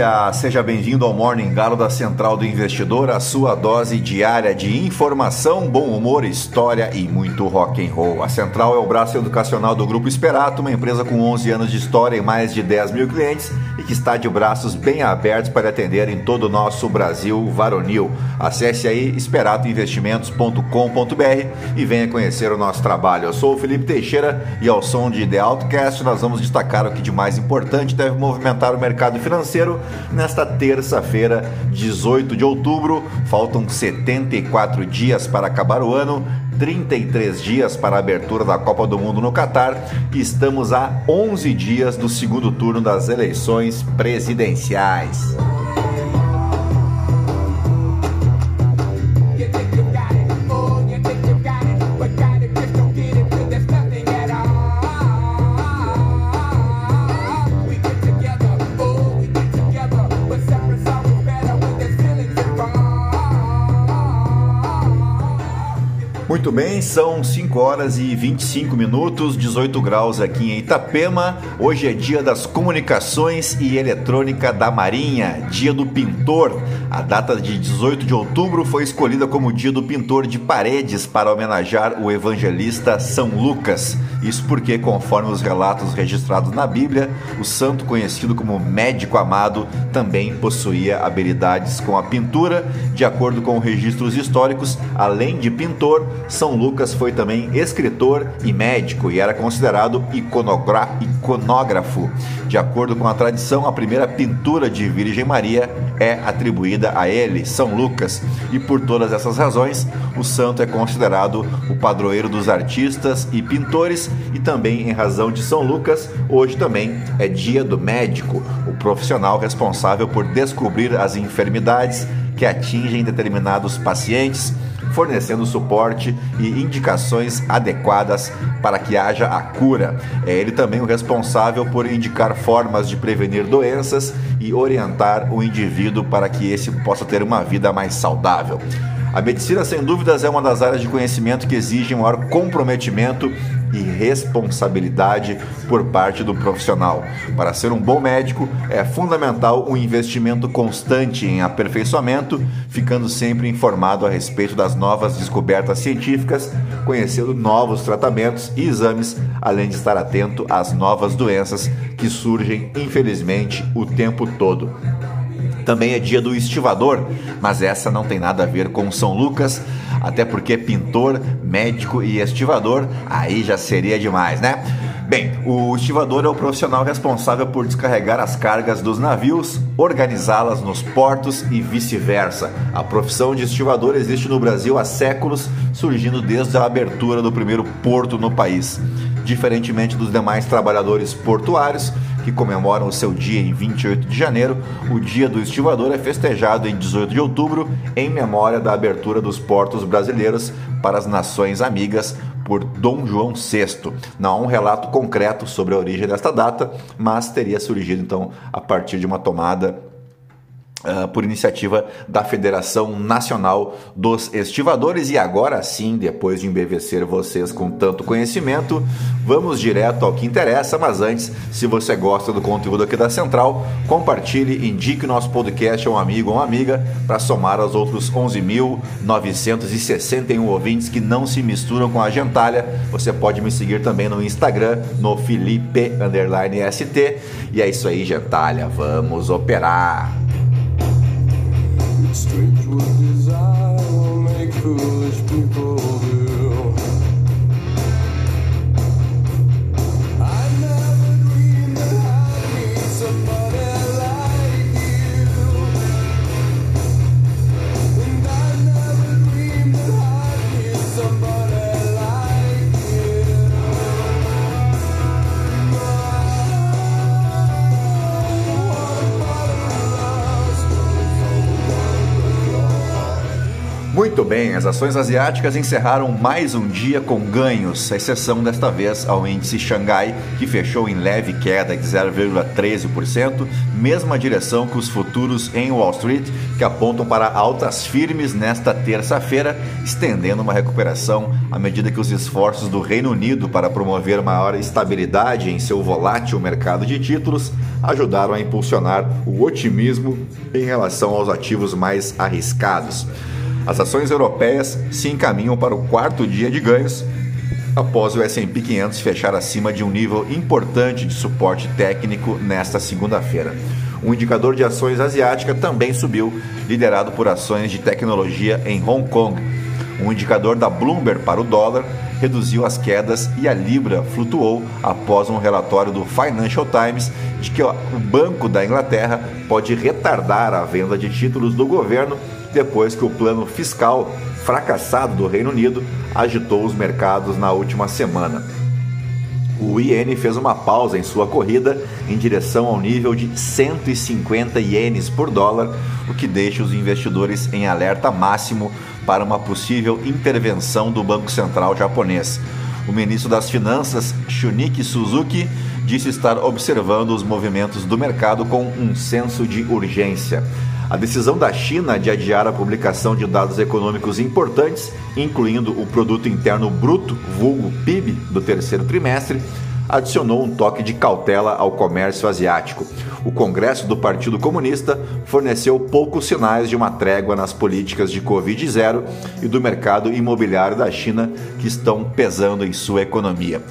Dia! Seja bem-vindo ao Morning Galo da Central do Investidor, a sua dose diária de informação, bom humor, história e muito rock and roll. A Central é o braço educacional do Grupo Esperato, uma empresa com 11 anos de história e mais de 10 mil clientes e que está de braços bem abertos para atender em todo o nosso Brasil varonil. Acesse aí esperatoinvestimentos.com.br e venha conhecer o nosso trabalho. Eu sou o Felipe Teixeira e ao som de The Outcast nós vamos destacar o que de mais importante deve movimentar o mercado financeiro nesta terça-feira, 18 de outubro. Faltam 74 dias para acabar o ano. 33 dias para a abertura da Copa do Mundo no Catar e estamos a 11 dias do segundo turno das eleições presidenciais. Muito bem, são 5 horas e 25 minutos, 18 graus aqui em Itapema. Hoje é dia das comunicações e eletrônica da Marinha, dia do pintor. A data de 18 de outubro foi escolhida como dia do pintor de paredes para homenagear o evangelista São Lucas. Isso porque, conforme os relatos registrados na Bíblia, o santo conhecido como médico amado também possuía habilidades com a pintura. De acordo com registros históricos, além de pintor, São Lucas foi também escritor e médico e era considerado iconógrafo. De acordo com a tradição, a primeira pintura de Virgem Maria é atribuída a ele, São Lucas, e por todas essas razões, o santo é considerado o padroeiro dos artistas e pintores, e também em razão de São Lucas, hoje também é dia do médico, o profissional responsável por descobrir as enfermidades que atingem determinados pacientes fornecendo suporte e indicações adequadas para que haja a cura. É ele também o responsável por indicar formas de prevenir doenças e orientar o indivíduo para que esse possa ter uma vida mais saudável. A medicina, sem dúvidas, é uma das áreas de conhecimento que exige maior comprometimento e responsabilidade por parte do profissional. Para ser um bom médico, é fundamental um investimento constante em aperfeiçoamento, ficando sempre informado a respeito das novas descobertas científicas, conhecendo novos tratamentos e exames, além de estar atento às novas doenças que surgem, infelizmente, o tempo todo. Também é dia do estivador, mas essa não tem nada a ver com São Lucas, até porque pintor, médico e estivador aí já seria demais, né? Bem, o estivador é o profissional responsável por descarregar as cargas dos navios, organizá-las nos portos e vice-versa. A profissão de estivador existe no Brasil há séculos, surgindo desde a abertura do primeiro porto no país. Diferentemente dos demais trabalhadores portuários, que comemoram o seu dia em 28 de janeiro, o Dia do Estivador é festejado em 18 de outubro, em memória da abertura dos portos brasileiros para as nações amigas por Dom João VI. Não há um relato concreto sobre a origem desta data, mas teria surgido então a partir de uma tomada Uh, por iniciativa da Federação Nacional dos Estivadores. E agora sim, depois de embevecer vocês com tanto conhecimento, vamos direto ao que interessa. Mas antes, se você gosta do conteúdo aqui da Central, compartilhe, indique o nosso podcast a um amigo ou uma amiga para somar aos outros 11.961 ouvintes que não se misturam com a gentalha. Você pode me seguir também no Instagram, no Felipe_ST. E é isso aí, gentalha. Vamos operar! Strange what desire will make foolish people do. Muito bem, as ações asiáticas encerraram mais um dia com ganhos, exceção desta vez ao índice Xangai, que fechou em leve queda de 0,13%, mesma direção que os futuros em Wall Street, que apontam para altas firmes nesta terça-feira, estendendo uma recuperação à medida que os esforços do Reino Unido para promover maior estabilidade em seu volátil mercado de títulos ajudaram a impulsionar o otimismo em relação aos ativos mais arriscados. As ações europeias se encaminham para o quarto dia de ganhos após o S&P 500 fechar acima de um nível importante de suporte técnico nesta segunda-feira. O indicador de ações asiática também subiu, liderado por ações de tecnologia em Hong Kong. O indicador da Bloomberg para o dólar reduziu as quedas e a libra flutuou após um relatório do Financial Times de que o Banco da Inglaterra pode retardar a venda de títulos do governo depois que o plano fiscal fracassado do Reino Unido agitou os mercados na última semana. O iene fez uma pausa em sua corrida em direção ao nível de 150 ienes por dólar, o que deixa os investidores em alerta máximo para uma possível intervenção do Banco Central japonês. O ministro das Finanças, Shunichi Suzuki, disse estar observando os movimentos do mercado com um senso de urgência. A decisão da China de adiar a publicação de dados econômicos importantes, incluindo o Produto Interno Bruto, vulgo PIB, do terceiro trimestre, adicionou um toque de cautela ao comércio asiático. O Congresso do Partido Comunista forneceu poucos sinais de uma trégua nas políticas de Covid-0 e do mercado imobiliário da China que estão pesando em sua economia.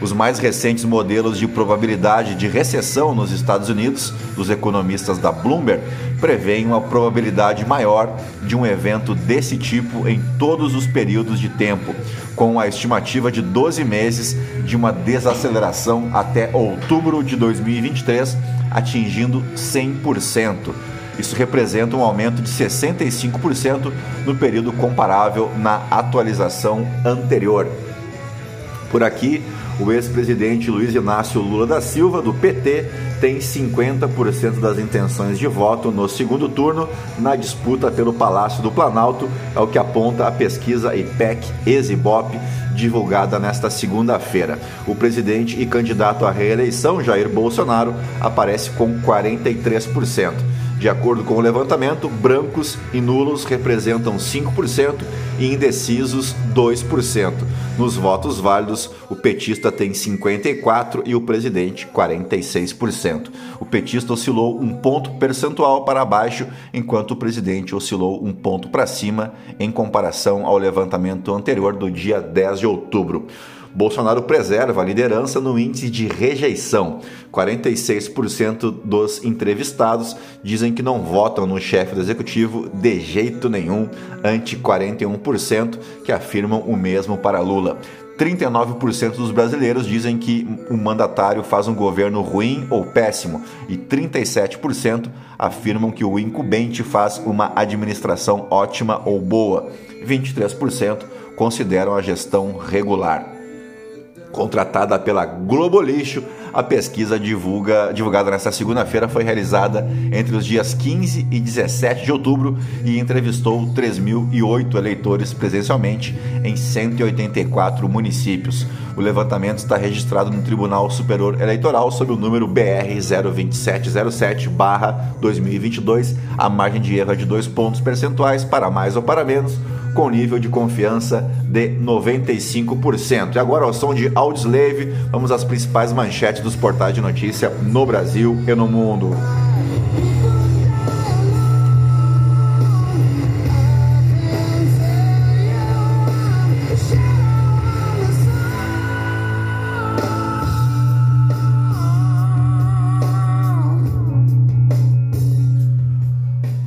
Os mais recentes modelos de probabilidade de recessão nos Estados Unidos, dos economistas da Bloomberg, prevêem uma probabilidade maior de um evento desse tipo em todos os períodos de tempo, com a estimativa de 12 meses de uma desaceleração até outubro de 2023, atingindo 100%. Isso representa um aumento de 65% no período comparável na atualização anterior. Por aqui, o ex-presidente Luiz Inácio Lula da Silva, do PT, tem 50% das intenções de voto no segundo turno na disputa pelo Palácio do Planalto, é o que aponta a pesquisa IPEC Exibop divulgada nesta segunda-feira. O presidente e candidato à reeleição, Jair Bolsonaro, aparece com 43%. De acordo com o levantamento, brancos e nulos representam 5% e indecisos 2%. Nos votos válidos, o petista tem 54% e o presidente 46%. O petista oscilou um ponto percentual para baixo, enquanto o presidente oscilou um ponto para cima em comparação ao levantamento anterior do dia 10 de outubro. Bolsonaro preserva a liderança no índice de rejeição. 46% dos entrevistados dizem que não votam no chefe do executivo de jeito nenhum, ante 41% que afirmam o mesmo para Lula. 39% dos brasileiros dizem que o mandatário faz um governo ruim ou péssimo e 37% afirmam que o incumbente faz uma administração ótima ou boa. 23% consideram a gestão regular. Contratada pela Globo Lixo, a pesquisa divulga, divulgada nesta segunda-feira foi realizada entre os dias 15 e 17 de outubro e entrevistou 3.008 eleitores presencialmente em 184 municípios. O levantamento está registrado no Tribunal Superior Eleitoral sob o número BR 02707-2022. A margem de erro é de dois pontos percentuais, para mais ou para menos com nível de confiança de 95%. E agora, ao som de Audioslave, vamos às principais manchetes dos portais de notícia no Brasil e no mundo.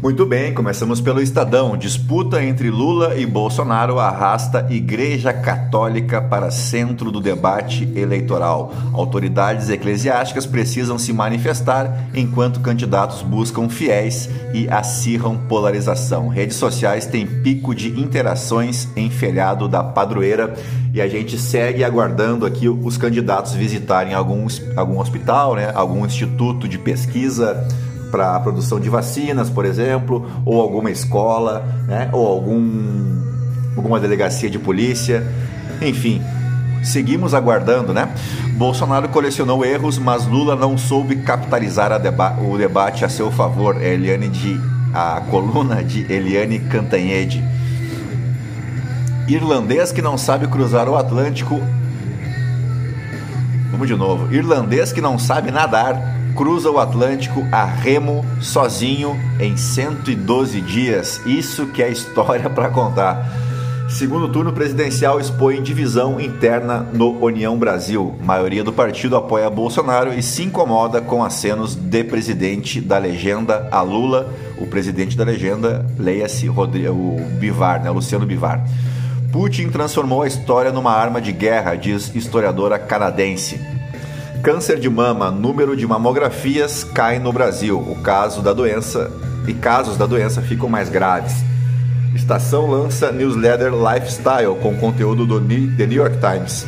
Muito bem, começamos pelo Estadão. Disputa entre Lula e Bolsonaro arrasta Igreja Católica para centro do debate eleitoral. Autoridades eclesiásticas precisam se manifestar enquanto candidatos buscam fiéis e acirram polarização. Redes sociais têm pico de interações em feriado da padroeira e a gente segue aguardando aqui os candidatos visitarem algum, algum hospital, né, algum instituto de pesquisa para a produção de vacinas, por exemplo, ou alguma escola, né? ou algum, alguma delegacia de polícia, enfim. Seguimos aguardando, né? Bolsonaro colecionou erros, mas Lula não soube capitalizar deba o debate a seu favor. É Eliane de a coluna de Eliane Cantanhede. Irlandês que não sabe cruzar o Atlântico. Vamos de novo. Irlandês que não sabe nadar cruza o Atlântico a remo sozinho em 112 dias. Isso que é história para contar. Segundo turno presidencial expõe divisão interna no União Brasil. Maioria do partido apoia Bolsonaro e se incomoda com acenos de presidente da legenda a Lula. O presidente da legenda, leia-se o Bivar, né? Luciano Bivar. Putin transformou a história numa arma de guerra, diz historiadora canadense. Câncer de mama, número de mamografias cai no Brasil. O caso da doença e casos da doença ficam mais graves. Estação lança newsletter Lifestyle com conteúdo do The New York Times.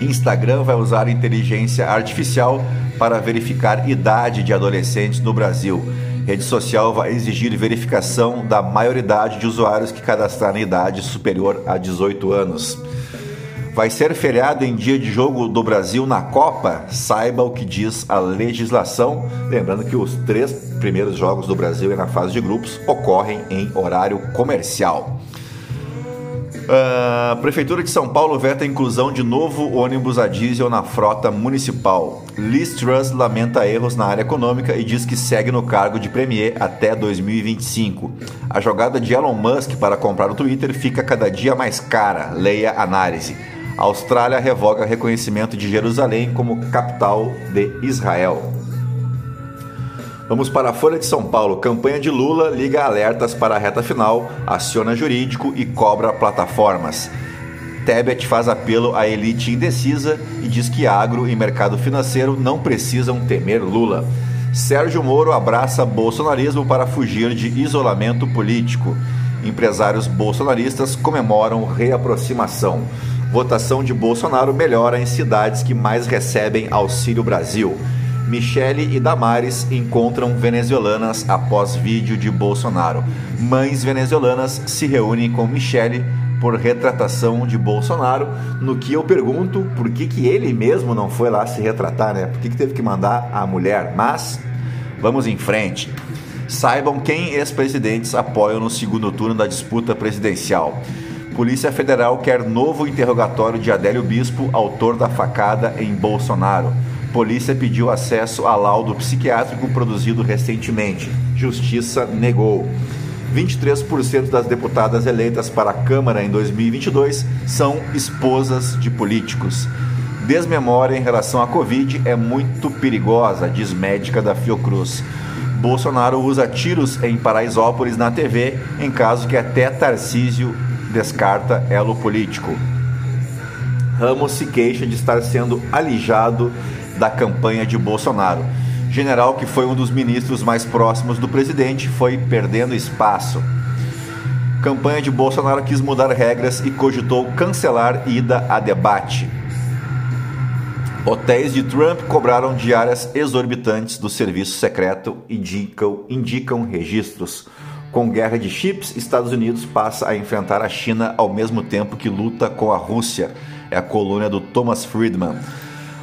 Instagram vai usar inteligência artificial para verificar idade de adolescentes no Brasil. Rede social vai exigir verificação da maioridade de usuários que cadastrarem idade superior a 18 anos. Vai ser feriado em dia de jogo do Brasil na Copa? Saiba o que diz a legislação. Lembrando que os três primeiros jogos do Brasil na fase de grupos ocorrem em horário comercial. Uh, Prefeitura de São Paulo veta a inclusão de novo ônibus a diesel na frota municipal. Liz Truss lamenta erros na área econômica e diz que segue no cargo de premier até 2025. A jogada de Elon Musk para comprar o Twitter fica cada dia mais cara. Leia análise. A Austrália revoga reconhecimento de Jerusalém como capital de Israel. Vamos para a Folha de São Paulo. Campanha de Lula liga alertas para a reta final, aciona jurídico e cobra plataformas. Tebet faz apelo à elite indecisa e diz que agro e mercado financeiro não precisam temer Lula. Sérgio Moro abraça bolsonarismo para fugir de isolamento político. Empresários bolsonaristas comemoram reaproximação. Votação de Bolsonaro melhora em cidades que mais recebem Auxílio Brasil. Michele e Damares encontram venezuelanas após vídeo de Bolsonaro. Mães venezuelanas se reúnem com Michele por retratação de Bolsonaro, no que eu pergunto por que, que ele mesmo não foi lá se retratar, né? Por que, que teve que mandar a mulher? Mas vamos em frente. Saibam quem ex-presidentes apoiam no segundo turno da disputa presidencial. Polícia Federal quer novo interrogatório de Adélio Bispo, autor da facada em Bolsonaro. Polícia pediu acesso a laudo psiquiátrico produzido recentemente. Justiça negou. 23% das deputadas eleitas para a Câmara em 2022 são esposas de políticos. Desmemória em relação à Covid é muito perigosa, diz médica da Fiocruz. Bolsonaro usa tiros em Paraisópolis na TV, em caso que até Tarcísio descarta elo político. Ramos se queixa de estar sendo alijado da campanha de Bolsonaro. General, que foi um dos ministros mais próximos do presidente, foi perdendo espaço. Campanha de Bolsonaro quis mudar regras e cogitou cancelar ida a debate. Hotéis de Trump cobraram diárias exorbitantes do serviço secreto e indicam, indicam registros. Com guerra de chips, Estados Unidos passa a enfrentar a China ao mesmo tempo que luta com a Rússia. É a coluna do Thomas Friedman.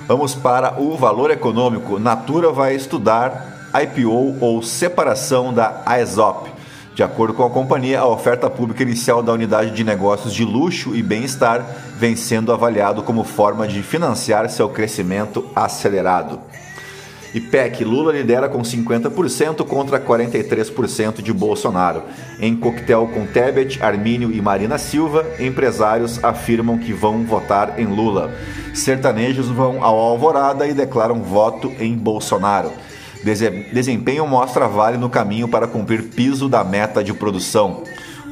Vamos para o valor econômico. Natura vai estudar IPO ou separação da AESOP. De acordo com a companhia, a oferta pública inicial da unidade de negócios de luxo e bem-estar vem sendo avaliado como forma de financiar seu crescimento acelerado. IPEC, Lula lidera com 50% contra 43% de Bolsonaro. Em coquetel com Tebet, Armínio e Marina Silva, empresários afirmam que vão votar em Lula. Sertanejos vão ao Alvorada e declaram voto em Bolsonaro. Desempenho mostra Vale no caminho para cumprir piso da meta de produção.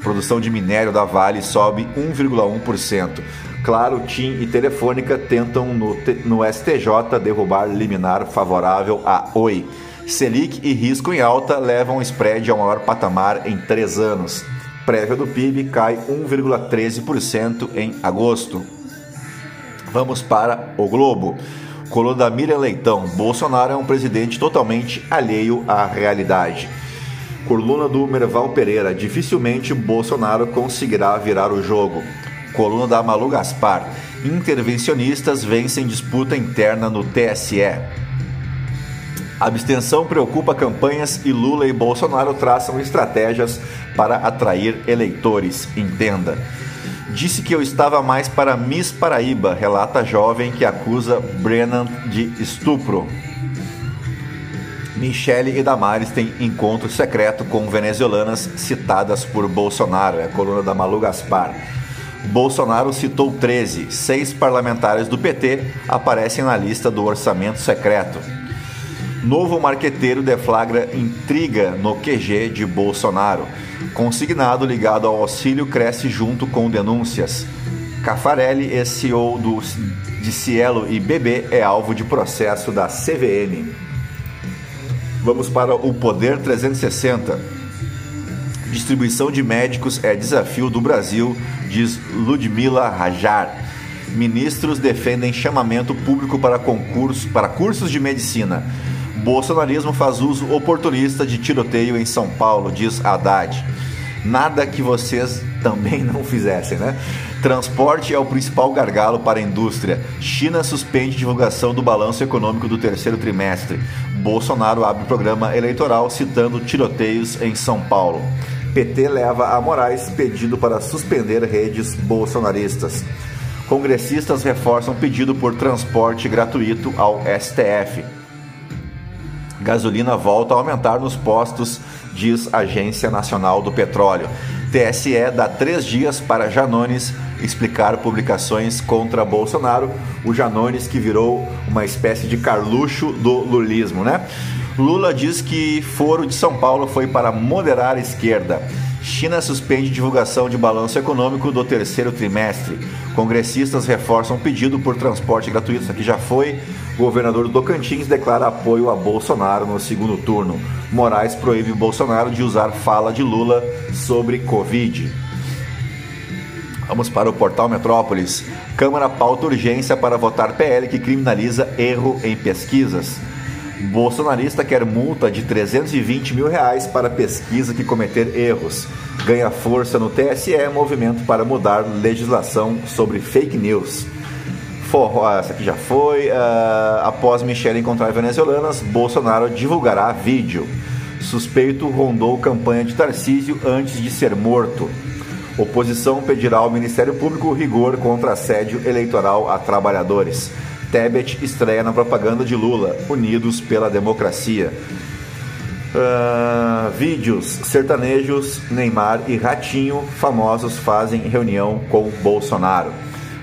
Produção de minério da Vale sobe 1,1%. Claro, TIM e Telefônica tentam no, no STJ derrubar liminar favorável a Oi. Selic e risco em alta levam o spread ao maior patamar em três anos. Prévia do PIB cai 1,13% em agosto. Vamos para o Globo. Coluna da Miriam Leitão. Bolsonaro é um presidente totalmente alheio à realidade. Coluna do Merval Pereira. Dificilmente Bolsonaro conseguirá virar o jogo. Coluna da Malu Gaspar. Intervencionistas vencem disputa interna no TSE. abstenção preocupa campanhas e Lula e Bolsonaro traçam estratégias para atrair eleitores. Entenda. Disse que eu estava mais para Miss Paraíba, relata jovem que acusa Brennan de estupro. Michele e Damares têm encontro secreto com venezuelanas citadas por Bolsonaro. É a coluna da Malu Gaspar. Bolsonaro citou 13. Seis parlamentares do PT aparecem na lista do orçamento secreto. Novo marqueteiro deflagra intriga no QG de Bolsonaro. Consignado ligado ao auxílio cresce junto com denúncias. Cafarelli, CEO do, de Cielo e BB, é alvo de processo da CVM. Vamos para o Poder 360. Distribuição de médicos é desafio do Brasil, diz Ludmila Rajar. Ministros defendem chamamento público para concurso para cursos de medicina. Bolsonarismo faz uso oportunista de tiroteio em São Paulo, diz Haddad. Nada que vocês também não fizessem, né? Transporte é o principal gargalo para a indústria. China suspende divulgação do balanço econômico do terceiro trimestre. Bolsonaro abre programa eleitoral citando tiroteios em São Paulo. PT leva a Moraes pedido para suspender redes bolsonaristas. Congressistas reforçam pedido por transporte gratuito ao STF. Gasolina volta a aumentar nos postos, diz Agência Nacional do Petróleo. TSE dá três dias para Janones explicar publicações contra Bolsonaro. O Janones que virou uma espécie de carluxo do lulismo, né? Lula diz que foro de São Paulo foi para moderar a esquerda. China suspende divulgação de balanço econômico do terceiro trimestre. Congressistas reforçam pedido por transporte gratuito. Isso aqui já foi. Governador do Tocantins declara apoio a Bolsonaro no segundo turno. Moraes proíbe Bolsonaro de usar fala de Lula sobre Covid. Vamos para o portal Metrópolis. Câmara pauta urgência para votar PL que criminaliza erro em pesquisas. Bolsonarista quer multa de 320 mil reais para pesquisa que cometer erros. Ganha força no TSE movimento para mudar legislação sobre fake news. Forró, essa aqui já foi. Uh, após Michelle encontrar venezuelanas, Bolsonaro divulgará vídeo. Suspeito rondou campanha de Tarcísio antes de ser morto. Oposição pedirá ao Ministério Público rigor contra assédio eleitoral a trabalhadores. Tebet estreia na propaganda de Lula, Unidos pela Democracia. Uh, vídeos sertanejos, Neymar e Ratinho, famosos, fazem reunião com Bolsonaro.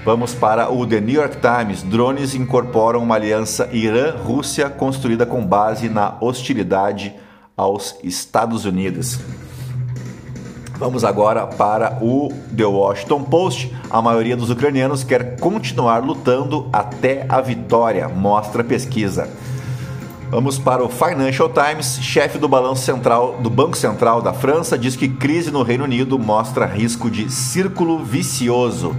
Vamos para o The New York Times. Drones incorporam uma aliança Irã-Rússia construída com base na hostilidade aos Estados Unidos. Vamos agora para o The Washington Post. A maioria dos ucranianos quer continuar lutando até a vitória, mostra pesquisa. Vamos para o Financial Times. Chefe do balanço central do Banco Central da França diz que crise no Reino Unido mostra risco de círculo vicioso.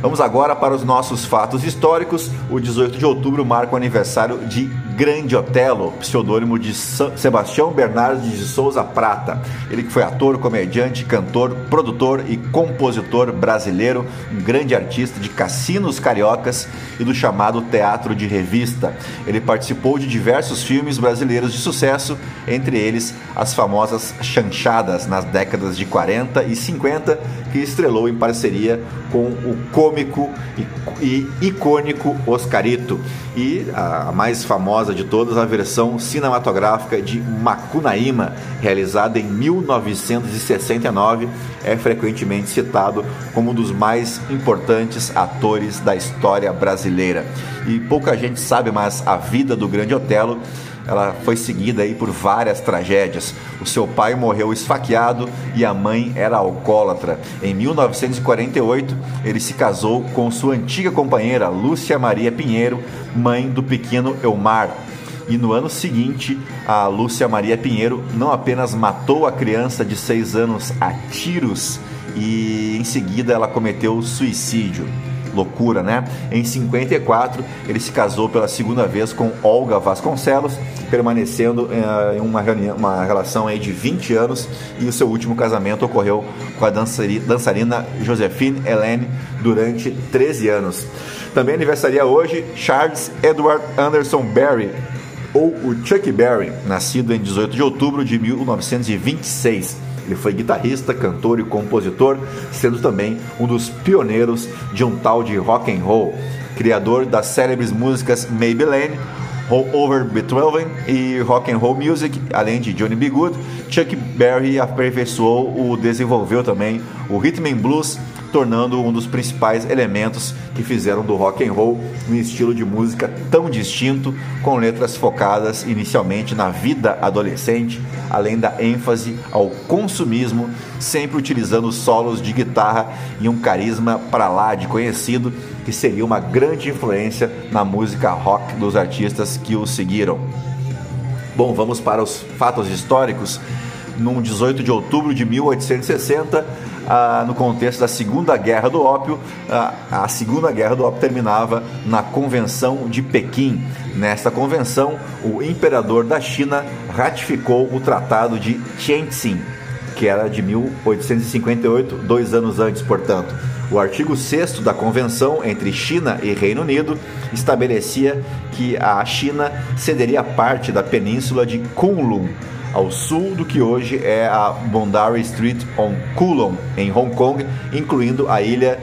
Vamos agora para os nossos fatos históricos. O 18 de outubro marca o aniversário de Grande Otelo, pseudônimo de Sebastião Bernardo de Souza Prata. Ele que foi ator, comediante, cantor, produtor e compositor brasileiro, um grande artista de cassinos cariocas e do chamado teatro de revista. Ele participou de diversos filmes brasileiros de sucesso, entre eles as famosas Chanchadas nas décadas de 40 e 50, que estrelou em parceria com o cômico e, e icônico Oscarito. E a mais famosa de todas, a versão cinematográfica de Macunaíma, realizada em 1969, é frequentemente citado como um dos mais importantes atores da história brasileira. E pouca gente sabe, mas a vida do Grande Otelo ela foi seguida aí por várias tragédias. O seu pai morreu esfaqueado e a mãe era alcoólatra. Em 1948, ele se casou com sua antiga companheira Lúcia Maria Pinheiro, mãe do pequeno Elmar. E no ano seguinte, a Lúcia Maria Pinheiro não apenas matou a criança de 6 anos a tiros, e em seguida ela cometeu suicídio. Loucura, né? Em 54, ele se casou pela segunda vez com Olga Vasconcelos, permanecendo uh, em uma, uma relação aí de 20 anos e o seu último casamento ocorreu com a dançarina Josephine Helene durante 13 anos. Também aniversaria hoje Charles Edward Anderson Berry, ou o Chuck Berry, nascido em 18 de outubro de 1926. Ele foi guitarrista, cantor e compositor, sendo também um dos pioneiros de um tal de rock and roll, criador das célebres músicas Maybelline, All Over Beethoven e Rock and Roll Music, além de Johnny B. Good, Chuck Berry aperfeiçoou ou desenvolveu também o Rhythm and Blues, tornando um dos principais elementos que fizeram do rock and roll um estilo de música tão distinto, com letras focadas inicialmente na vida adolescente, além da ênfase ao consumismo, sempre utilizando solos de guitarra e um carisma para lá de conhecido, que seria uma grande influência na música rock dos artistas que o seguiram. Bom, vamos para os fatos históricos. Num 18 de outubro de 1860, ah, no contexto da Segunda Guerra do Ópio. Ah, a Segunda Guerra do Ópio terminava na Convenção de Pequim. Nesta convenção, o imperador da China ratificou o Tratado de Tientsin, que era de 1858, dois anos antes, portanto. O artigo 6 da convenção entre China e Reino Unido estabelecia que a China cederia parte da península de Kunlun ao sul do que hoje é a Boundary Street on Kulon, em Hong Kong, incluindo a ilha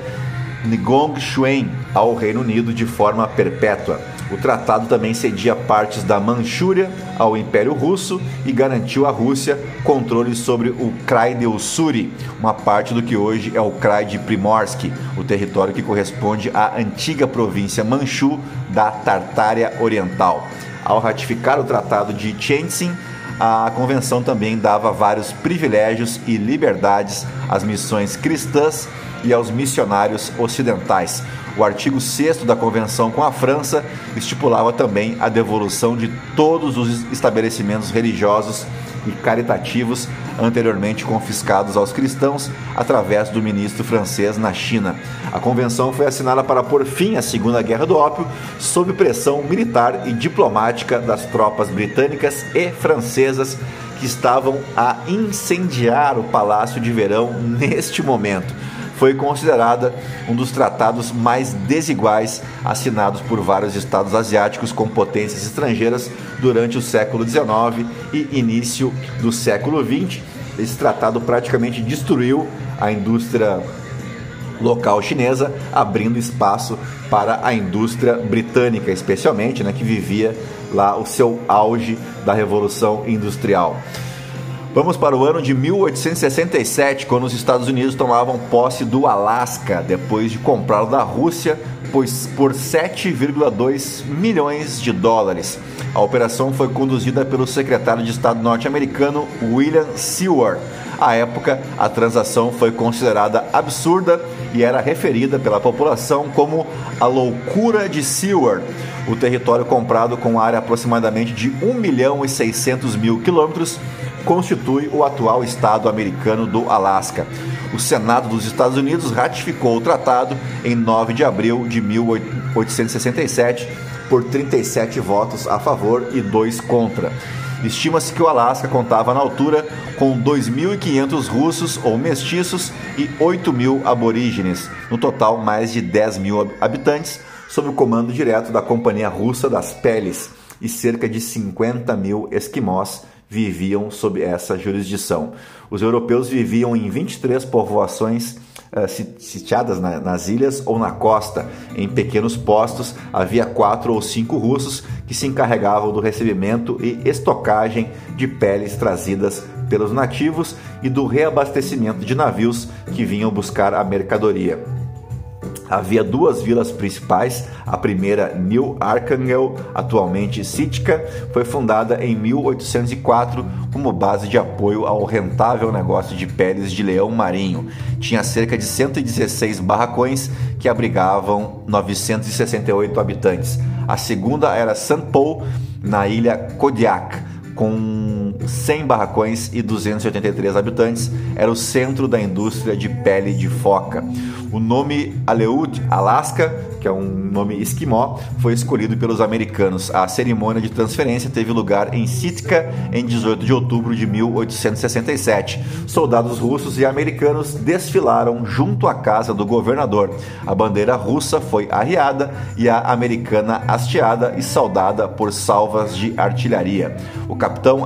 Ngong Shuen ao Reino Unido de forma perpétua. O tratado também cedia partes da Manchúria ao Império Russo e garantiu à Rússia controle sobre o Krai de Ussuri, uma parte do que hoje é o Krai de Primorsky, o território que corresponde à antiga província Manchu da Tartária Oriental. Ao ratificar o Tratado de Tientsin, a convenção também dava vários privilégios e liberdades às missões cristãs e aos missionários ocidentais. O artigo 6 da convenção com a França estipulava também a devolução de todos os estabelecimentos religiosos e caritativos anteriormente confiscados aos cristãos através do ministro francês na China. A convenção foi assinada para pôr fim à Segunda Guerra do Ópio sob pressão militar e diplomática das tropas britânicas e francesas que estavam a incendiar o Palácio de Verão neste momento foi considerada um dos tratados mais desiguais assinados por vários estados asiáticos com potências estrangeiras durante o século XIX e início do século XX. Esse tratado praticamente destruiu a indústria local chinesa, abrindo espaço para a indústria britânica, especialmente, né, que vivia lá o seu auge da Revolução Industrial. Vamos para o ano de 1867, quando os Estados Unidos tomavam posse do Alasca, depois de comprá-lo da Rússia pois, por 7,2 milhões de dólares. A operação foi conduzida pelo secretário de Estado norte-americano William Seward. À época, a transação foi considerada absurda e era referida pela população como a loucura de Seward. O território comprado com área aproximadamente de 1 milhão e 600 mil quilômetros constitui o atual estado americano do Alasca. O Senado dos Estados Unidos ratificou o tratado em 9 de abril de 1867 por 37 votos a favor e 2 contra. Estima-se que o Alasca contava na altura com 2.500 russos ou mestiços e 8 mil aborígenes, no total mais de 10 mil habitantes, sob o comando direto da Companhia Russa das Peles, e cerca de 50 mil esquimós viviam sob essa jurisdição. Os europeus viviam em 23 povoações uh, sitiadas na, nas ilhas ou na costa. Em pequenos postos havia quatro ou cinco russos que se encarregavam do recebimento e estocagem de peles trazidas pelos nativos e do reabastecimento de navios que vinham buscar a mercadoria. Havia duas vilas principais, a primeira, New Archangel, atualmente Sitka, foi fundada em 1804 como base de apoio ao rentável negócio de peles de leão marinho. Tinha cerca de 116 barracões que abrigavam 968 habitantes. A segunda era St. Paul, na ilha Kodiak, com 100 barracões e 283 habitantes, era o centro da indústria de pele de foca. O nome Aleut, Alaska, que é um nome esquimó, foi escolhido pelos americanos. A cerimônia de transferência teve lugar em Sitka em 18 de outubro de 1867. Soldados russos e americanos desfilaram junto à casa do governador. A bandeira russa foi arriada e a americana hasteada e saudada por salvas de artilharia. O capitão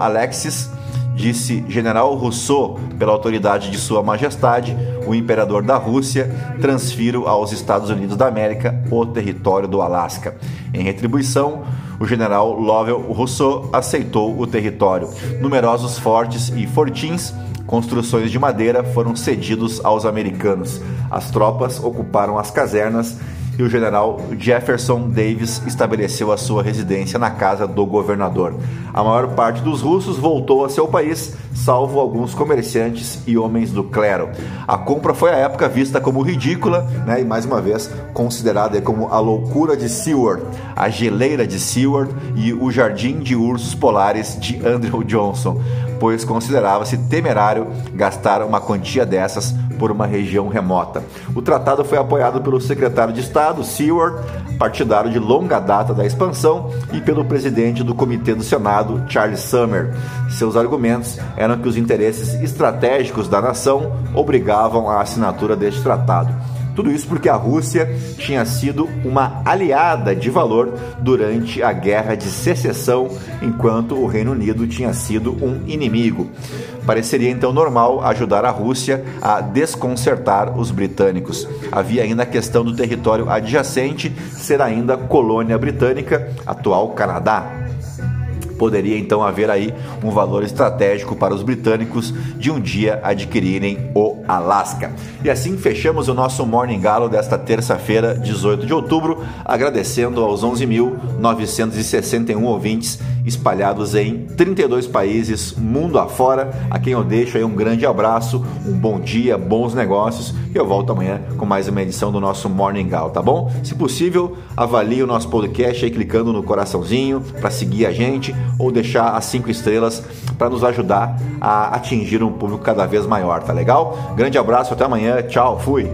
Disse General Rousseau, pela autoridade de Sua Majestade, o imperador da Rússia, transfiro aos Estados Unidos da América o território do Alasca. Em retribuição, o general Lovell Rousseau aceitou o território. Numerosos fortes e fortins construções de madeira foram cedidos aos americanos. As tropas ocuparam as casernas e o general Jefferson Davis estabeleceu a sua residência na casa do governador. A maior parte dos russos voltou a seu país, salvo alguns comerciantes e homens do clero. A compra foi à época vista como ridícula né, e, mais uma vez, considerada como a loucura de Seward, a geleira de Seward e o jardim de ursos polares de Andrew Johnson, pois considerava-se temerário gastar uma quantia dessas por uma região remota. O tratado foi apoiado pelo secretário de Estado, Seward, partidário de longa data da expansão, e pelo presidente do Comitê do Senado, Charles Summer. Seus argumentos eram que os interesses estratégicos da nação obrigavam a assinatura deste tratado. Tudo isso porque a Rússia tinha sido uma aliada de valor durante a Guerra de Secessão, enquanto o Reino Unido tinha sido um inimigo. Pareceria então normal ajudar a Rússia a desconcertar os britânicos. Havia ainda a questão do território adjacente ser ainda colônia britânica, atual Canadá poderia então haver aí um valor estratégico para os britânicos de um dia adquirirem o Alasca. E assim fechamos o nosso Morning Galo desta terça-feira, 18 de outubro, agradecendo aos 11.961 ouvintes espalhados em 32 países, mundo afora, a quem eu deixo aí um grande abraço, um bom dia, bons negócios e eu volto amanhã com mais uma edição do nosso Morning Gal, tá bom? Se possível, avalie o nosso podcast aí clicando no coraçãozinho para seguir a gente ou deixar as cinco estrelas para nos ajudar a atingir um público cada vez maior, tá legal? Grande abraço, até amanhã, tchau, fui!